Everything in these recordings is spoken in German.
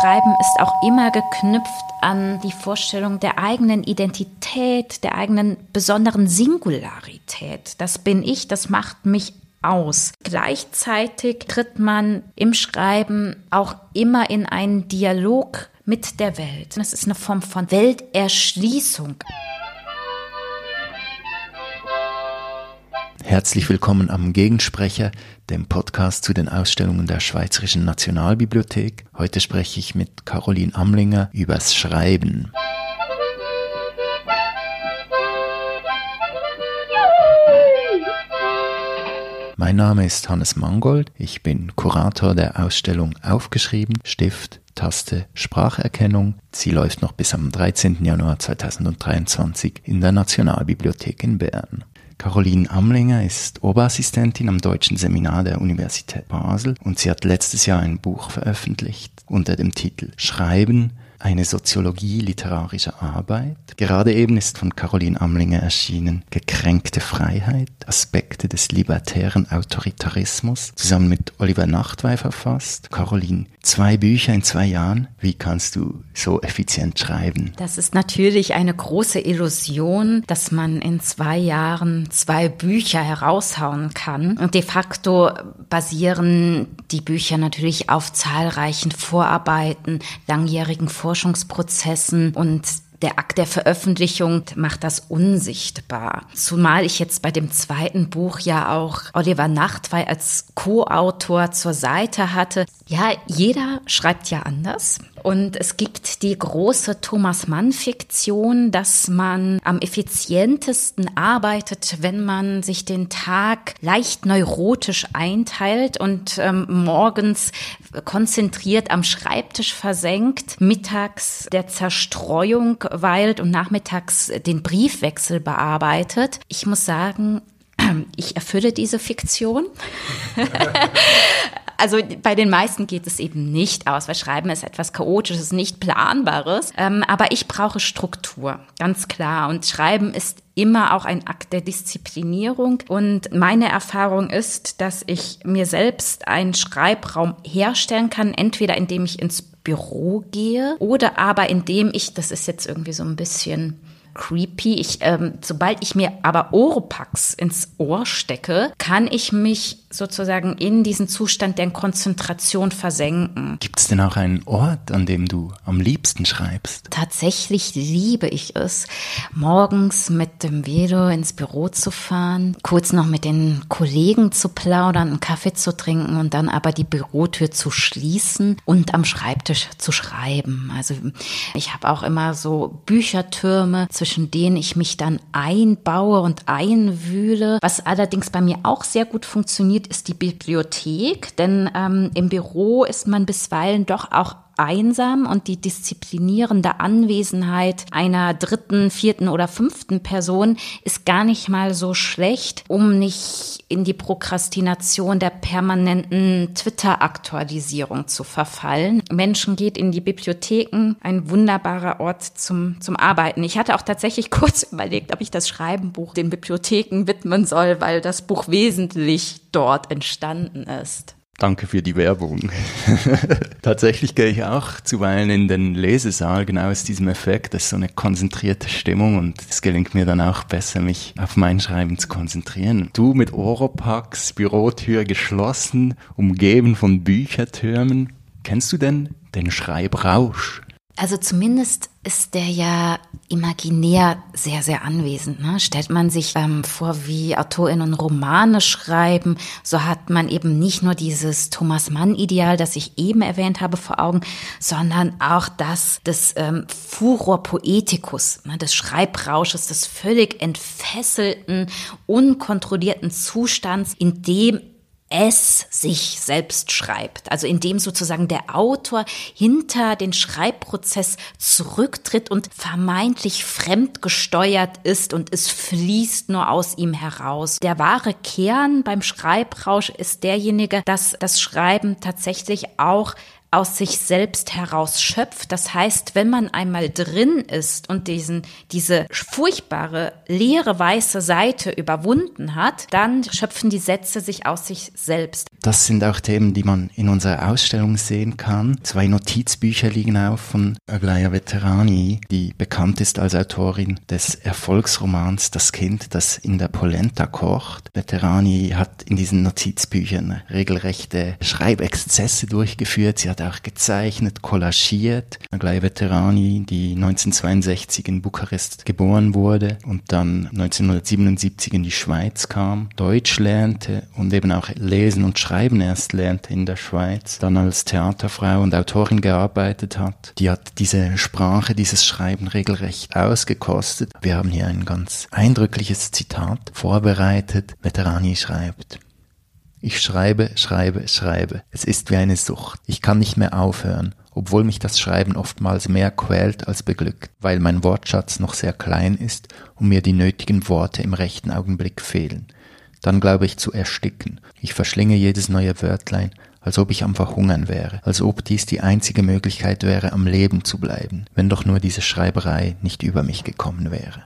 Schreiben ist auch immer geknüpft an die Vorstellung der eigenen Identität, der eigenen besonderen Singularität. Das bin ich, das macht mich aus. Gleichzeitig tritt man im Schreiben auch immer in einen Dialog mit der Welt. Das ist eine Form von Welterschließung. Herzlich willkommen am Gegensprecher, dem Podcast zu den Ausstellungen der Schweizerischen Nationalbibliothek. Heute spreche ich mit Caroline Amlinger übers Schreiben. Mein Name ist Hannes Mangold. Ich bin Kurator der Ausstellung Aufgeschrieben, Stift, Taste, Spracherkennung. Sie läuft noch bis am 13. Januar 2023 in der Nationalbibliothek in Bern. Caroline Amlinger ist Oberassistentin am Deutschen Seminar der Universität Basel und sie hat letztes Jahr ein Buch veröffentlicht unter dem Titel Schreiben, eine Soziologie literarischer Arbeit. Gerade eben ist von Caroline Amlinger erschienen Gekränkte Freiheit, Aspekte des libertären Autoritarismus, zusammen mit Oliver Nachtwey verfasst. Caroline, zwei Bücher in zwei Jahren, wie kannst du so effizient schreiben? Das ist natürlich eine große Illusion, dass man in zwei Jahren zwei Bücher heraushauen kann. Und de facto basieren die Bücher natürlich auf zahlreichen Vorarbeiten, langjährigen Vorarbeiten Forschungsprozessen und der Akt der Veröffentlichung macht das unsichtbar. Zumal ich jetzt bei dem zweiten Buch ja auch Oliver Nachtwey als Co-Autor zur Seite hatte. Ja, jeder schreibt ja anders. Und es gibt die große Thomas Mann-Fiktion, dass man am effizientesten arbeitet, wenn man sich den Tag leicht neurotisch einteilt und ähm, morgens konzentriert am Schreibtisch versenkt, mittags der Zerstreuung weilt und nachmittags den Briefwechsel bearbeitet. Ich muss sagen, ich erfülle diese Fiktion. also bei den meisten geht es eben nicht aus, weil Schreiben ist etwas Chaotisches, nicht Planbares. Ähm, aber ich brauche Struktur, ganz klar. Und Schreiben ist immer auch ein Akt der Disziplinierung. Und meine Erfahrung ist, dass ich mir selbst einen Schreibraum herstellen kann, entweder indem ich ins Büro gehe oder aber indem ich, das ist jetzt irgendwie so ein bisschen creepy. Ich, ähm, sobald ich mir aber Oropax ins Ohr stecke, kann ich mich sozusagen in diesen Zustand der Konzentration versenken. Gibt es denn auch einen Ort, an dem du am liebsten schreibst? Tatsächlich liebe ich es, morgens mit dem Velo ins Büro zu fahren, kurz noch mit den Kollegen zu plaudern, einen Kaffee zu trinken und dann aber die Bürotür zu schließen und am Schreibtisch zu schreiben. Also ich habe auch immer so Büchertürme, zwischen denen ich mich dann einbaue und einwühle, was allerdings bei mir auch sehr gut funktioniert ist die Bibliothek, denn ähm, im Büro ist man bisweilen doch auch einsam und die disziplinierende Anwesenheit einer dritten, vierten oder fünften Person ist gar nicht mal so schlecht, um nicht in die Prokrastination der permanenten Twitter-Aktualisierung zu verfallen. Menschen geht in die Bibliotheken, ein wunderbarer Ort zum, zum Arbeiten. Ich hatte auch tatsächlich kurz überlegt, ob ich das Schreibenbuch den Bibliotheken widmen soll, weil das Buch wesentlich dort entstanden ist. Danke für die Werbung. Tatsächlich gehe ich auch zuweilen in den Lesesaal, genau aus diesem Effekt. Das ist so eine konzentrierte Stimmung und es gelingt mir dann auch besser, mich auf mein Schreiben zu konzentrieren. Du mit Oropax, Bürotür geschlossen, umgeben von Büchertürmen. Kennst du denn den Schreibrausch? Also zumindest ist der ja imaginär sehr, sehr anwesend. Ne? Stellt man sich ähm, vor, wie AutorInnen Romane schreiben, so hat man eben nicht nur dieses Thomas Mann-Ideal, das ich eben erwähnt habe, vor Augen, sondern auch das des ähm, Furor Poeticus, ne? des Schreibrausches, des völlig entfesselten, unkontrollierten Zustands, in dem es sich selbst schreibt. Also indem sozusagen der Autor hinter den Schreibprozess zurücktritt und vermeintlich fremdgesteuert ist und es fließt nur aus ihm heraus. Der wahre Kern beim Schreibrausch ist derjenige, dass das Schreiben tatsächlich auch aus sich selbst heraus schöpft. Das heißt, wenn man einmal drin ist und diesen, diese furchtbare leere weiße Seite überwunden hat, dann schöpfen die Sätze sich aus sich selbst. Das sind auch Themen, die man in unserer Ausstellung sehen kann. Zwei Notizbücher liegen auf von Aglaya Veterani, die bekannt ist als Autorin des Erfolgsromans Das Kind, das in der Polenta kocht. Veterani hat in diesen Notizbüchern regelrechte Schreibexzesse durchgeführt. Sie hat hat auch gezeichnet, collagiert. Aglaya Veterani, die 1962 in Bukarest geboren wurde und dann 1977 in die Schweiz kam, Deutsch lernte und eben auch Lesen und Schreiben erst lernte in der Schweiz, dann als Theaterfrau und Autorin gearbeitet hat. Die hat diese Sprache, dieses Schreiben regelrecht ausgekostet. Wir haben hier ein ganz eindrückliches Zitat vorbereitet. Veterani schreibt, ich schreibe, schreibe, schreibe. Es ist wie eine Sucht. Ich kann nicht mehr aufhören, obwohl mich das Schreiben oftmals mehr quält als beglückt, weil mein Wortschatz noch sehr klein ist und mir die nötigen Worte im rechten Augenblick fehlen. Dann glaube ich zu ersticken. Ich verschlinge jedes neue Wörtlein, als ob ich am Verhungern wäre, als ob dies die einzige Möglichkeit wäre, am Leben zu bleiben, wenn doch nur diese Schreiberei nicht über mich gekommen wäre.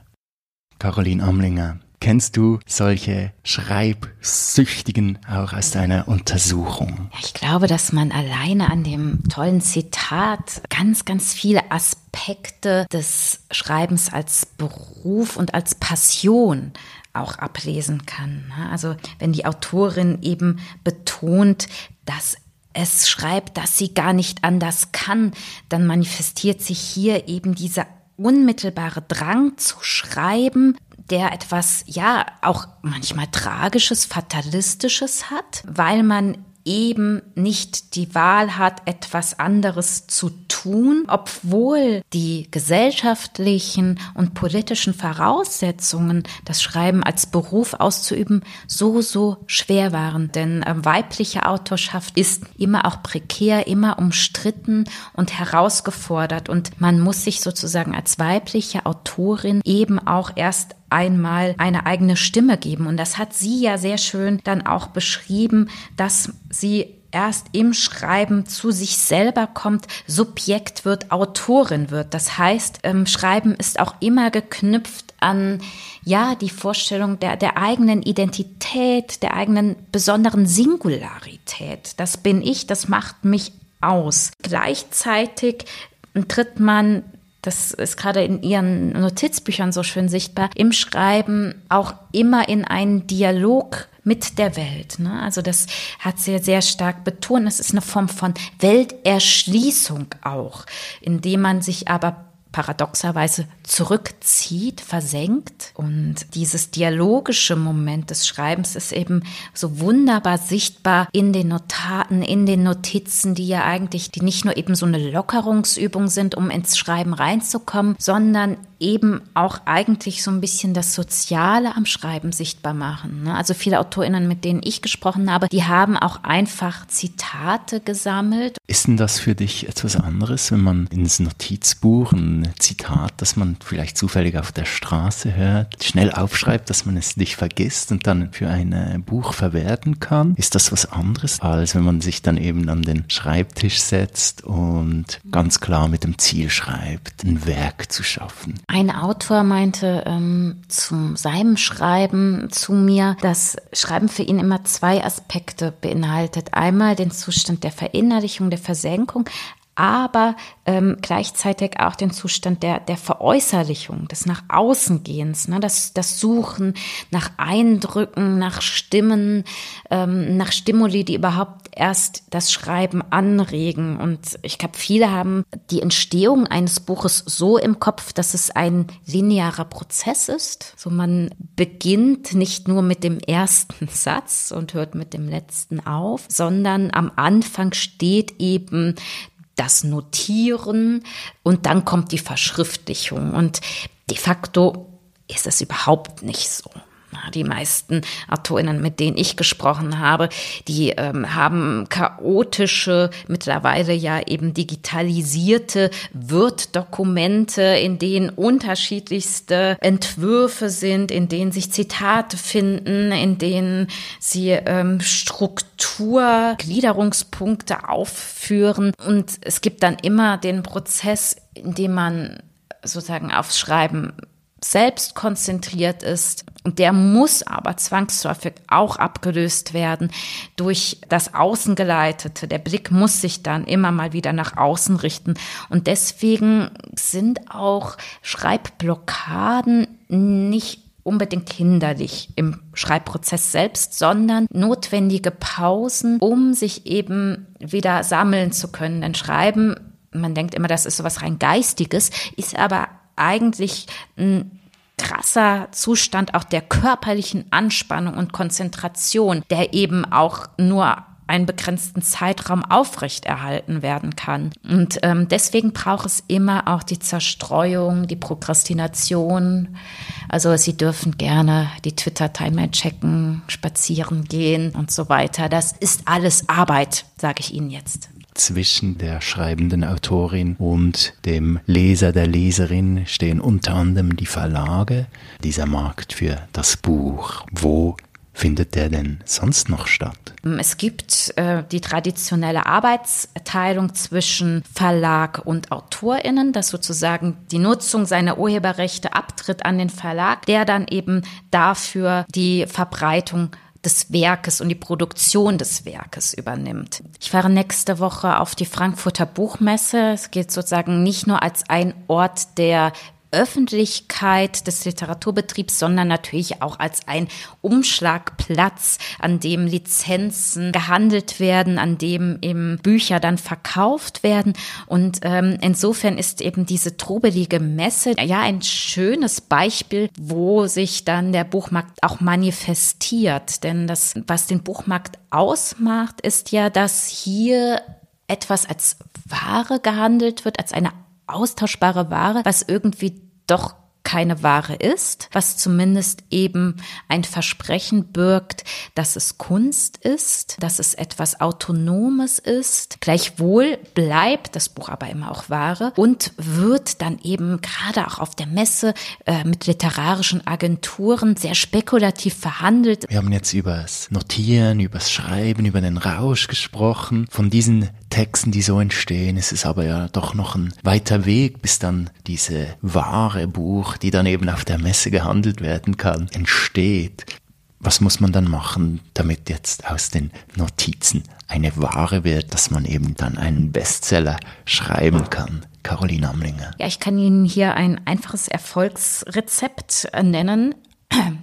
Caroline Amlinger, Kennst du solche Schreibsüchtigen auch aus deiner Untersuchung? Ich glaube, dass man alleine an dem tollen Zitat ganz, ganz viele Aspekte des Schreibens als Beruf und als Passion auch ablesen kann. Also wenn die Autorin eben betont, dass es schreibt, dass sie gar nicht anders kann, dann manifestiert sich hier eben dieser unmittelbare Drang zu schreiben, der etwas, ja, auch manchmal Tragisches, Fatalistisches hat, weil man eben nicht die Wahl hat, etwas anderes zu tun, obwohl die gesellschaftlichen und politischen Voraussetzungen, das Schreiben als Beruf auszuüben, so, so schwer waren. Denn äh, weibliche Autorschaft ist immer auch prekär, immer umstritten und herausgefordert. Und man muss sich sozusagen als weibliche Autorin eben auch erst einmal eine eigene Stimme geben. Und das hat sie ja sehr schön dann auch beschrieben, dass sie erst im Schreiben zu sich selber kommt, Subjekt wird, Autorin wird. Das heißt, ähm, Schreiben ist auch immer geknüpft an, ja, die Vorstellung der, der eigenen Identität, der eigenen besonderen Singularität. Das bin ich, das macht mich aus. Gleichzeitig tritt man das ist gerade in ihren Notizbüchern so schön sichtbar, im Schreiben auch immer in einen Dialog mit der Welt. Ne? Also das hat sie sehr stark betont. Es ist eine Form von Welterschließung auch, indem man sich aber paradoxerweise zurückzieht, versenkt. Und dieses dialogische Moment des Schreibens ist eben so wunderbar sichtbar in den Notaten, in den Notizen, die ja eigentlich, die nicht nur eben so eine Lockerungsübung sind, um ins Schreiben reinzukommen, sondern eben auch eigentlich so ein bisschen das Soziale am Schreiben sichtbar machen. Ne? Also viele AutorInnen, mit denen ich gesprochen habe, die haben auch einfach Zitate gesammelt. Ist denn das für dich etwas anderes, wenn man ins Notizbuch ein Zitat, das man vielleicht zufällig auf der Straße hört, schnell aufschreibt, dass man es nicht vergisst und dann für ein äh, Buch verwerten kann? Ist das was anderes, als wenn man sich dann eben an den Schreibtisch setzt und ganz klar mit dem Ziel schreibt, ein Werk zu schaffen? Ein Autor meinte ähm, zu seinem Schreiben zu mir, dass Schreiben für ihn immer zwei Aspekte beinhaltet. Einmal den Zustand der Verinnerlichung, der Versenkung, aber ähm, gleichzeitig auch den Zustand der, der Veräußerlichung, des nach außen gehens, ne, das, das Suchen nach Eindrücken, nach Stimmen, ähm, nach Stimuli, die überhaupt erst das Schreiben anregen. Und ich glaube, viele haben die Entstehung eines Buches so im Kopf, dass es ein linearer Prozess ist. So man beginnt nicht nur mit dem ersten Satz und hört mit dem letzten auf, sondern am Anfang steht eben das Notieren und dann kommt die Verschriftlichung. Und de facto ist es überhaupt nicht so. Die meisten Autorinnen, mit denen ich gesprochen habe, die ähm, haben chaotische, mittlerweile ja eben digitalisierte Word-Dokumente, in denen unterschiedlichste Entwürfe sind, in denen sich Zitate finden, in denen sie ähm, Struktur, Gliederungspunkte aufführen. Und es gibt dann immer den Prozess, in dem man sozusagen aufs Schreiben selbst konzentriert ist. Und der muss aber zwangsläufig auch abgelöst werden durch das Außengeleitete. Der Blick muss sich dann immer mal wieder nach außen richten. Und deswegen sind auch Schreibblockaden nicht unbedingt hinderlich im Schreibprozess selbst, sondern notwendige Pausen, um sich eben wieder sammeln zu können. Denn Schreiben, man denkt immer, das ist sowas rein Geistiges, ist aber eigentlich ein krasser Zustand auch der körperlichen Anspannung und Konzentration, der eben auch nur einen begrenzten Zeitraum aufrechterhalten werden kann. Und ähm, deswegen braucht es immer auch die Zerstreuung, die Prokrastination. Also Sie dürfen gerne die Twitter-Timeline checken, spazieren gehen und so weiter. Das ist alles Arbeit, sage ich Ihnen jetzt zwischen der schreibenden Autorin und dem Leser, der Leserin stehen unter anderem die Verlage. Dieser Markt für das Buch. Wo findet der denn sonst noch statt? Es gibt äh, die traditionelle Arbeitsteilung zwischen Verlag und AutorInnen, dass sozusagen die Nutzung seiner Urheberrechte abtritt an den Verlag, der dann eben dafür die Verbreitung des Werkes und die Produktion des Werkes übernimmt. Ich fahre nächste Woche auf die Frankfurter Buchmesse. Es geht sozusagen nicht nur als ein Ort der Öffentlichkeit des Literaturbetriebs, sondern natürlich auch als ein Umschlagplatz, an dem Lizenzen gehandelt werden, an dem eben Bücher dann verkauft werden. Und ähm, insofern ist eben diese trubelige Messe ja ein schönes Beispiel, wo sich dann der Buchmarkt auch manifestiert. Denn das, was den Buchmarkt ausmacht, ist ja, dass hier etwas als Ware gehandelt wird, als eine austauschbare Ware, was irgendwie doch keine Ware ist, was zumindest eben ein Versprechen birgt, dass es Kunst ist, dass es etwas Autonomes ist. Gleichwohl bleibt das Buch aber immer auch Ware und wird dann eben gerade auch auf der Messe äh, mit literarischen Agenturen sehr spekulativ verhandelt. Wir haben jetzt über das Notieren, über das Schreiben, über den Rausch gesprochen. Von diesen Texten, die so entstehen, ist es aber ja doch noch ein weiter Weg, bis dann diese wahre Buch, die dann eben auf der Messe gehandelt werden kann, entsteht. Was muss man dann machen, damit jetzt aus den Notizen eine Ware wird, dass man eben dann einen Bestseller schreiben kann? Caroline Amlinger. Ja, ich kann Ihnen hier ein einfaches Erfolgsrezept nennen.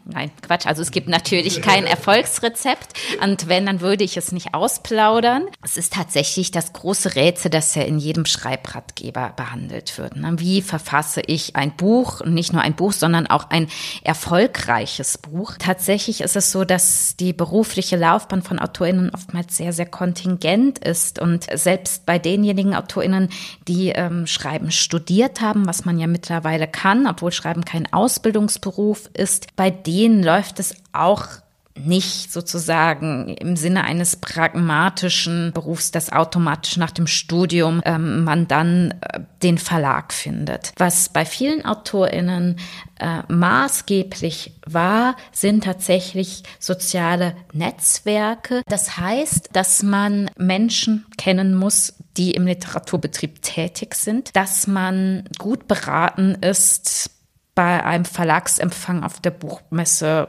Nein, Quatsch. Also es gibt natürlich kein Erfolgsrezept. Und wenn, dann würde ich es nicht ausplaudern. Es ist tatsächlich das große Rätsel, das ja in jedem Schreibratgeber behandelt wird. Ne? Wie verfasse ich ein Buch? Nicht nur ein Buch, sondern auch ein erfolgreiches Buch. Tatsächlich ist es so, dass die berufliche Laufbahn von AutorInnen oftmals sehr, sehr kontingent ist. Und selbst bei denjenigen AutorInnen, die ähm, Schreiben studiert haben, was man ja mittlerweile kann, obwohl Schreiben kein Ausbildungsberuf ist, bei denen läuft es auch nicht sozusagen im Sinne eines pragmatischen Berufs, das automatisch nach dem Studium ähm, man dann äh, den Verlag findet. Was bei vielen AutorInnen äh, maßgeblich war, sind tatsächlich soziale Netzwerke. Das heißt, dass man Menschen kennen muss, die im Literaturbetrieb tätig sind, dass man gut beraten ist, bei einem Verlagsempfang auf der Buchmesse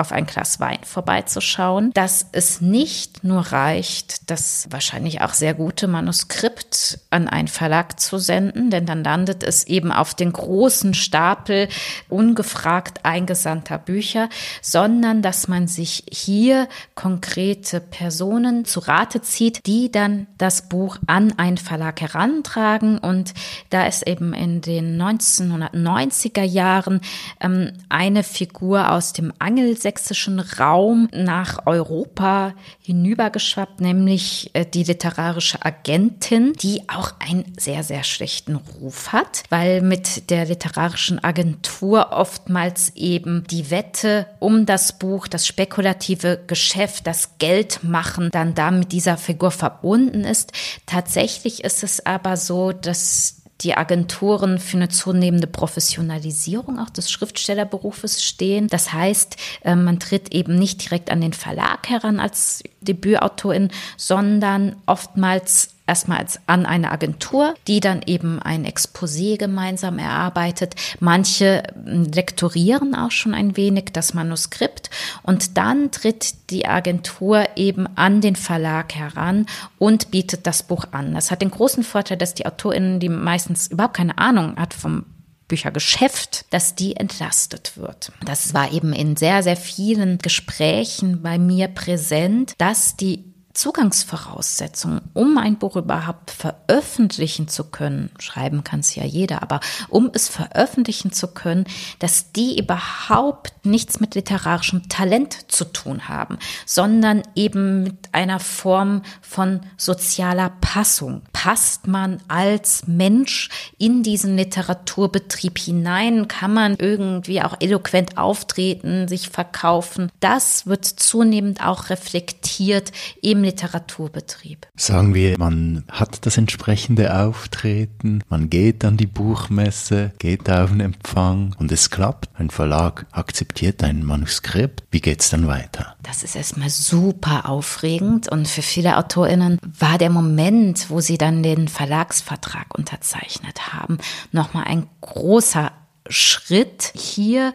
auf ein Glas Wein vorbeizuschauen, dass es nicht nur reicht, das wahrscheinlich auch sehr gute Manuskript an einen Verlag zu senden, denn dann landet es eben auf den großen Stapel ungefragt eingesandter Bücher, sondern dass man sich hier konkrete Personen zu Rate zieht, die dann das Buch an einen Verlag herantragen. Und da ist eben in den 1990er Jahren ähm, eine Figur aus dem Angelsächsischen angelsächsischen Raum nach Europa hinübergeschwappt, nämlich äh, die literarische Agentin, die auch einen sehr, sehr schlechten Ruf hat, weil mit der literarischen Agentur oftmals eben die Wette um das Buch, das spekulative Geschäft, das Geldmachen dann da mit dieser Figur verbunden ist. Tatsächlich ist es aber so, dass die Agenturen für eine zunehmende Professionalisierung auch des Schriftstellerberufes stehen. Das heißt, äh, man tritt eben nicht direkt an den Verlag heran als Debütautorin, sondern oftmals erstmal an eine Agentur, die dann eben ein Exposé gemeinsam erarbeitet. Manche hm, lektorieren auch schon ein wenig das Manuskript und dann tritt die Agentur eben an den Verlag heran und bietet das Buch an. Das hat den großen Vorteil, dass die AutorInnen, die meistens überhaupt keine Ahnung hat vom Büchergeschäft, dass die entlastet wird. Das war eben in sehr, sehr vielen Gesprächen bei mir präsent, dass die Zugangsvoraussetzungen, um ein Buch überhaupt veröffentlichen zu können, schreiben kann es ja jeder, aber um es veröffentlichen zu können, dass die überhaupt nichts mit literarischem Talent zu tun haben, sondern eben mit einer Form von sozialer Passung. Passt man als Mensch in diesen Literaturbetrieb hinein? Kann man irgendwie auch eloquent auftreten, sich verkaufen? Das wird zunehmend auch reflektiert im im Literaturbetrieb. Sagen wir, man hat das entsprechende Auftreten, man geht an die Buchmesse, geht auf den Empfang und es klappt. Ein Verlag akzeptiert ein Manuskript. Wie geht's dann weiter? Das ist erstmal super aufregend und für viele AutorInnen war der Moment, wo sie dann den Verlagsvertrag unterzeichnet haben, nochmal ein großer Schritt. Hier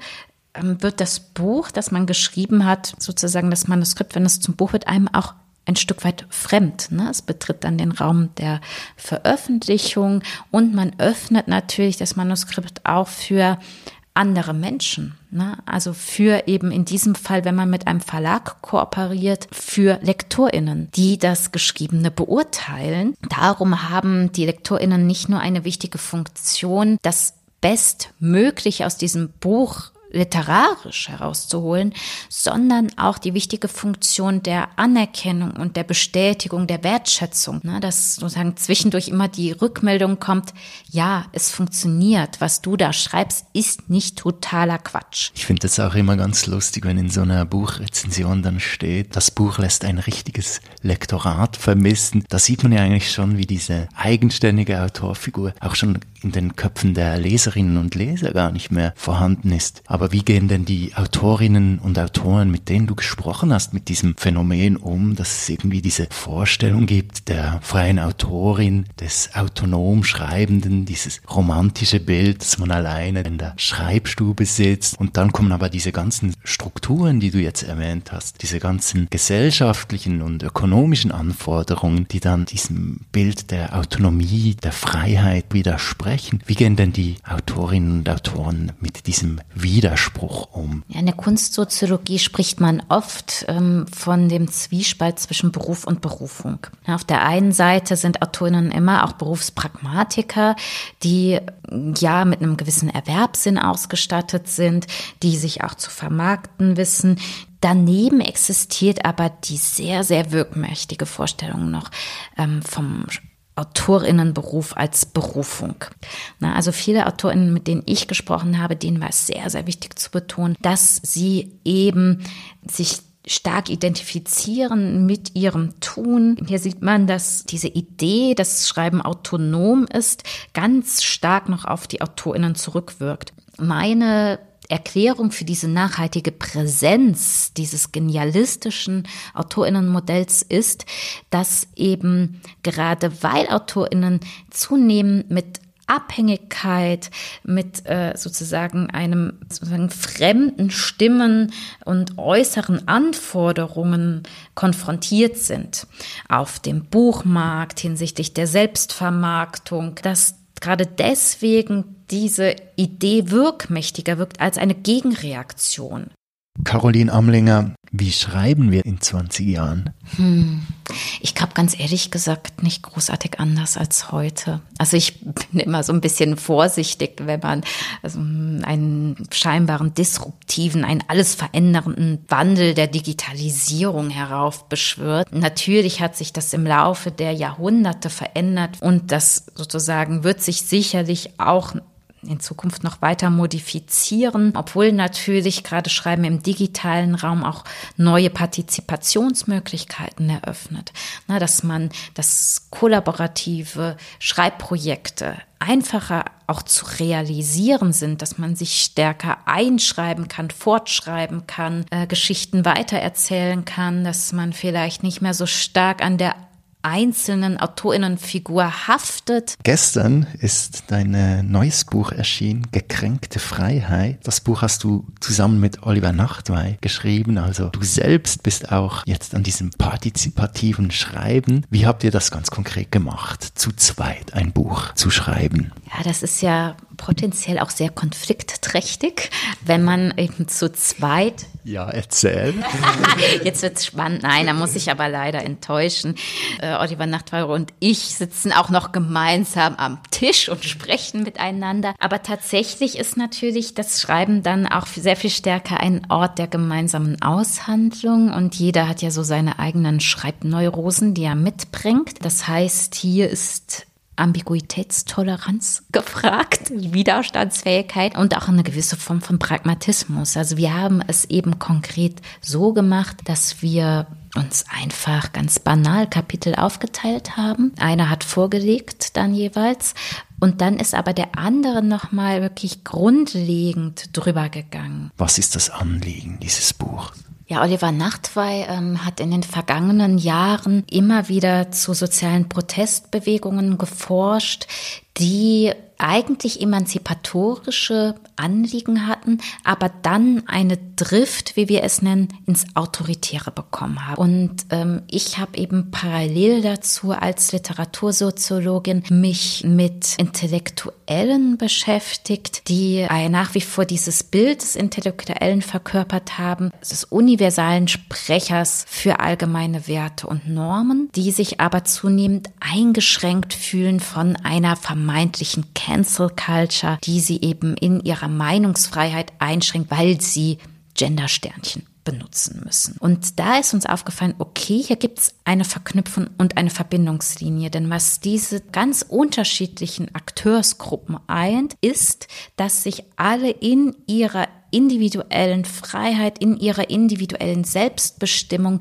ähm, wird das Buch, das man geschrieben hat, sozusagen das Manuskript, wenn es zum Buch wird, einem auch ein Stück weit fremd. Ne? Es betritt dann den Raum der Veröffentlichung und man öffnet natürlich das Manuskript auch für andere Menschen. Ne? Also für eben in diesem Fall, wenn man mit einem Verlag kooperiert, für LektorInnen, die das Geschriebene beurteilen. Darum haben die LektorInnen nicht nur eine wichtige Funktion, das bestmöglich aus diesem Buch literarisch herauszuholen, sondern auch die wichtige Funktion der Anerkennung und der Bestätigung, der Wertschätzung, ne, dass sozusagen zwischendurch immer die Rückmeldung kommt, ja, es funktioniert, was du da schreibst, ist nicht totaler Quatsch. Ich finde das auch immer ganz lustig, wenn in so einer Buchrezension dann steht, das Buch lässt ein richtiges Lektorat vermissen. Da sieht man ja eigentlich schon, wie diese eigenständige Autorfigur auch schon in den Köpfen der Leserinnen und Leser gar nicht mehr vorhanden ist. Aber wie gehen denn die Autorinnen und Autoren, mit denen du gesprochen hast, mit diesem Phänomen um, dass es irgendwie diese Vorstellung gibt der freien Autorin, des autonom Schreibenden, dieses romantische Bild, dass man alleine in der Schreibstube sitzt und dann kommen aber diese ganzen Strukturen, die du jetzt erwähnt hast, diese ganzen gesellschaftlichen und ökonomischen Anforderungen, die dann diesem Bild der Autonomie, der Freiheit widersprechen sprechen. Wie gehen denn die Autorinnen und Autoren mit diesem Widerspruch um? Ja, in der Kunstsoziologie spricht man oft ähm, von dem Zwiespalt zwischen Beruf und Berufung. Auf der einen Seite sind Autorinnen immer auch Berufspragmatiker, die ja mit einem gewissen Erwerbssinn ausgestattet sind, die sich auch zu vermarkten wissen, Daneben existiert aber die sehr, sehr wirkmächtige Vorstellung noch ähm, vom Autorinnenberuf als Berufung. Na, also viele Autorinnen, mit denen ich gesprochen habe, denen war es sehr, sehr wichtig zu betonen, dass sie eben sich stark identifizieren mit ihrem Tun. Hier sieht man, dass diese Idee, dass Schreiben autonom ist, ganz stark noch auf die Autorinnen zurückwirkt. Meine Erklärung für diese nachhaltige Präsenz dieses genialistischen Autorinnenmodells ist, dass eben gerade weil Autorinnen zunehmend mit Abhängigkeit mit äh, sozusagen einem sozusagen fremden Stimmen und äußeren Anforderungen konfrontiert sind. Auf dem Buchmarkt hinsichtlich der Selbstvermarktung, dass gerade deswegen diese Idee wirkmächtiger wirkt als eine Gegenreaktion. Caroline Amlinger, wie schreiben wir in 20 Jahren? Hm. Ich glaube ganz ehrlich gesagt nicht großartig anders als heute. Also ich bin immer so ein bisschen vorsichtig, wenn man also einen scheinbaren disruptiven, einen alles verändernden Wandel der Digitalisierung heraufbeschwört. Natürlich hat sich das im Laufe der Jahrhunderte verändert und das sozusagen wird sich sicherlich auch in Zukunft noch weiter modifizieren, obwohl natürlich gerade Schreiben im digitalen Raum auch neue Partizipationsmöglichkeiten eröffnet. Na, dass man das kollaborative Schreibprojekte einfacher auch zu realisieren sind, dass man sich stärker einschreiben kann, fortschreiben kann, äh, Geschichten weitererzählen kann, dass man vielleicht nicht mehr so stark an der einzelnen Autorinnenfigur haftet. Gestern ist dein äh, neues Buch erschienen, Gekränkte Freiheit. Das Buch hast du zusammen mit Oliver Nachtwey geschrieben. Also du selbst bist auch jetzt an diesem partizipativen Schreiben. Wie habt ihr das ganz konkret gemacht, zu zweit ein Buch zu schreiben? Ja, das ist ja potenziell auch sehr konfliktträchtig, wenn man eben zu zweit. Ja, erzähl. Jetzt wird's spannend. Nein, da muss ich aber leider enttäuschen. Äh, Oliver Nachtweiler und ich sitzen auch noch gemeinsam am Tisch und sprechen miteinander. Aber tatsächlich ist natürlich das Schreiben dann auch sehr viel stärker ein Ort der gemeinsamen Aushandlung und jeder hat ja so seine eigenen Schreibneurosen, die er mitbringt. Das heißt, hier ist Ambiguitätstoleranz gefragt, Widerstandsfähigkeit und auch eine gewisse Form von Pragmatismus. Also wir haben es eben konkret so gemacht, dass wir uns einfach ganz banal Kapitel aufgeteilt haben. Einer hat vorgelegt dann jeweils und dann ist aber der andere nochmal wirklich grundlegend drüber gegangen. Was ist das Anliegen dieses Buchs? Ja, Oliver Nachtwey ähm, hat in den vergangenen Jahren immer wieder zu sozialen Protestbewegungen geforscht, die eigentlich emanzipatorische Anliegen hatten, aber dann eine Drift, wie wir es nennen, ins Autoritäre bekommen haben. Und ähm, ich habe eben parallel dazu als Literatursoziologin mich mit Intellektuellen beschäftigt, die nach wie vor dieses Bild des Intellektuellen verkörpert haben, des universalen Sprechers für allgemeine Werte und Normen, die sich aber zunehmend eingeschränkt fühlen von einer vermeintlichen Cancel Culture, die sie eben in ihrer Meinungsfreiheit einschränkt, weil sie Gendersternchen benutzen müssen. Und da ist uns aufgefallen, okay, hier gibt es eine Verknüpfung und eine Verbindungslinie. Denn was diese ganz unterschiedlichen Akteursgruppen eint, ist, dass sich alle in ihrer individuellen Freiheit, in ihrer individuellen Selbstbestimmung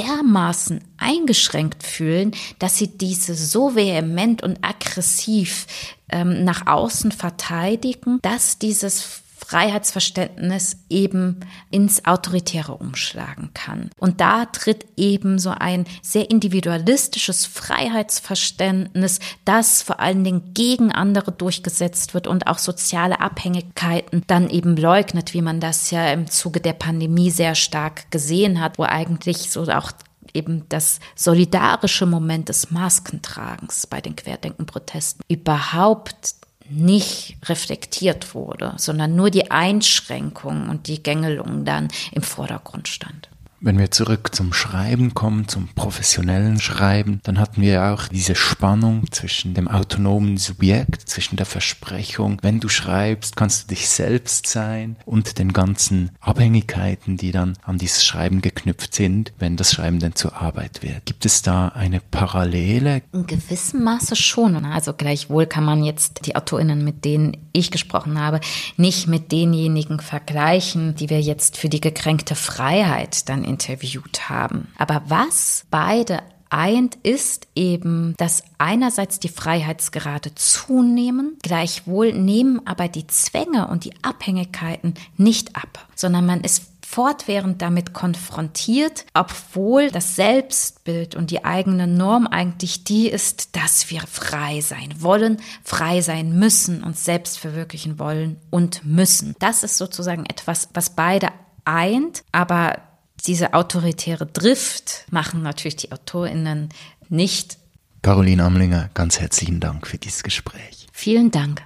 dermaßen eingeschränkt fühlen, dass sie diese so vehement und aggressiv ähm, nach außen verteidigen, dass dieses Freiheitsverständnis eben ins Autoritäre umschlagen kann. Und da tritt eben so ein sehr individualistisches Freiheitsverständnis, das vor allen Dingen gegen andere durchgesetzt wird und auch soziale Abhängigkeiten dann eben leugnet, wie man das ja im Zuge der Pandemie sehr stark gesehen hat, wo eigentlich so auch eben das solidarische Moment des Maskentragens bei den Querdenkenprotesten überhaupt nicht reflektiert wurde, sondern nur die Einschränkung und die Gängelung dann im Vordergrund stand. Wenn wir zurück zum Schreiben kommen, zum professionellen Schreiben, dann hatten wir ja auch diese Spannung zwischen dem autonomen Subjekt, zwischen der Versprechung, wenn du schreibst, kannst du dich selbst sein und den ganzen Abhängigkeiten, die dann an dieses Schreiben geknüpft sind, wenn das Schreiben denn zur Arbeit wird. Gibt es da eine Parallele? In gewissem Maße schon. Also gleichwohl kann man jetzt die AutorInnen, mit denen ich gesprochen habe, nicht mit denjenigen vergleichen, die wir jetzt für die gekränkte Freiheit dann interviewt haben. Aber was beide eint, ist eben, dass einerseits die Freiheitsgrade zunehmen, gleichwohl nehmen aber die Zwänge und die Abhängigkeiten nicht ab, sondern man ist fortwährend damit konfrontiert, obwohl das Selbstbild und die eigene Norm eigentlich die ist, dass wir frei sein wollen, frei sein müssen, uns selbst verwirklichen wollen und müssen. Das ist sozusagen etwas, was beide eint, aber diese autoritäre Drift machen natürlich die AutorInnen nicht. Caroline Amlinger, ganz herzlichen Dank für dieses Gespräch. Vielen Dank.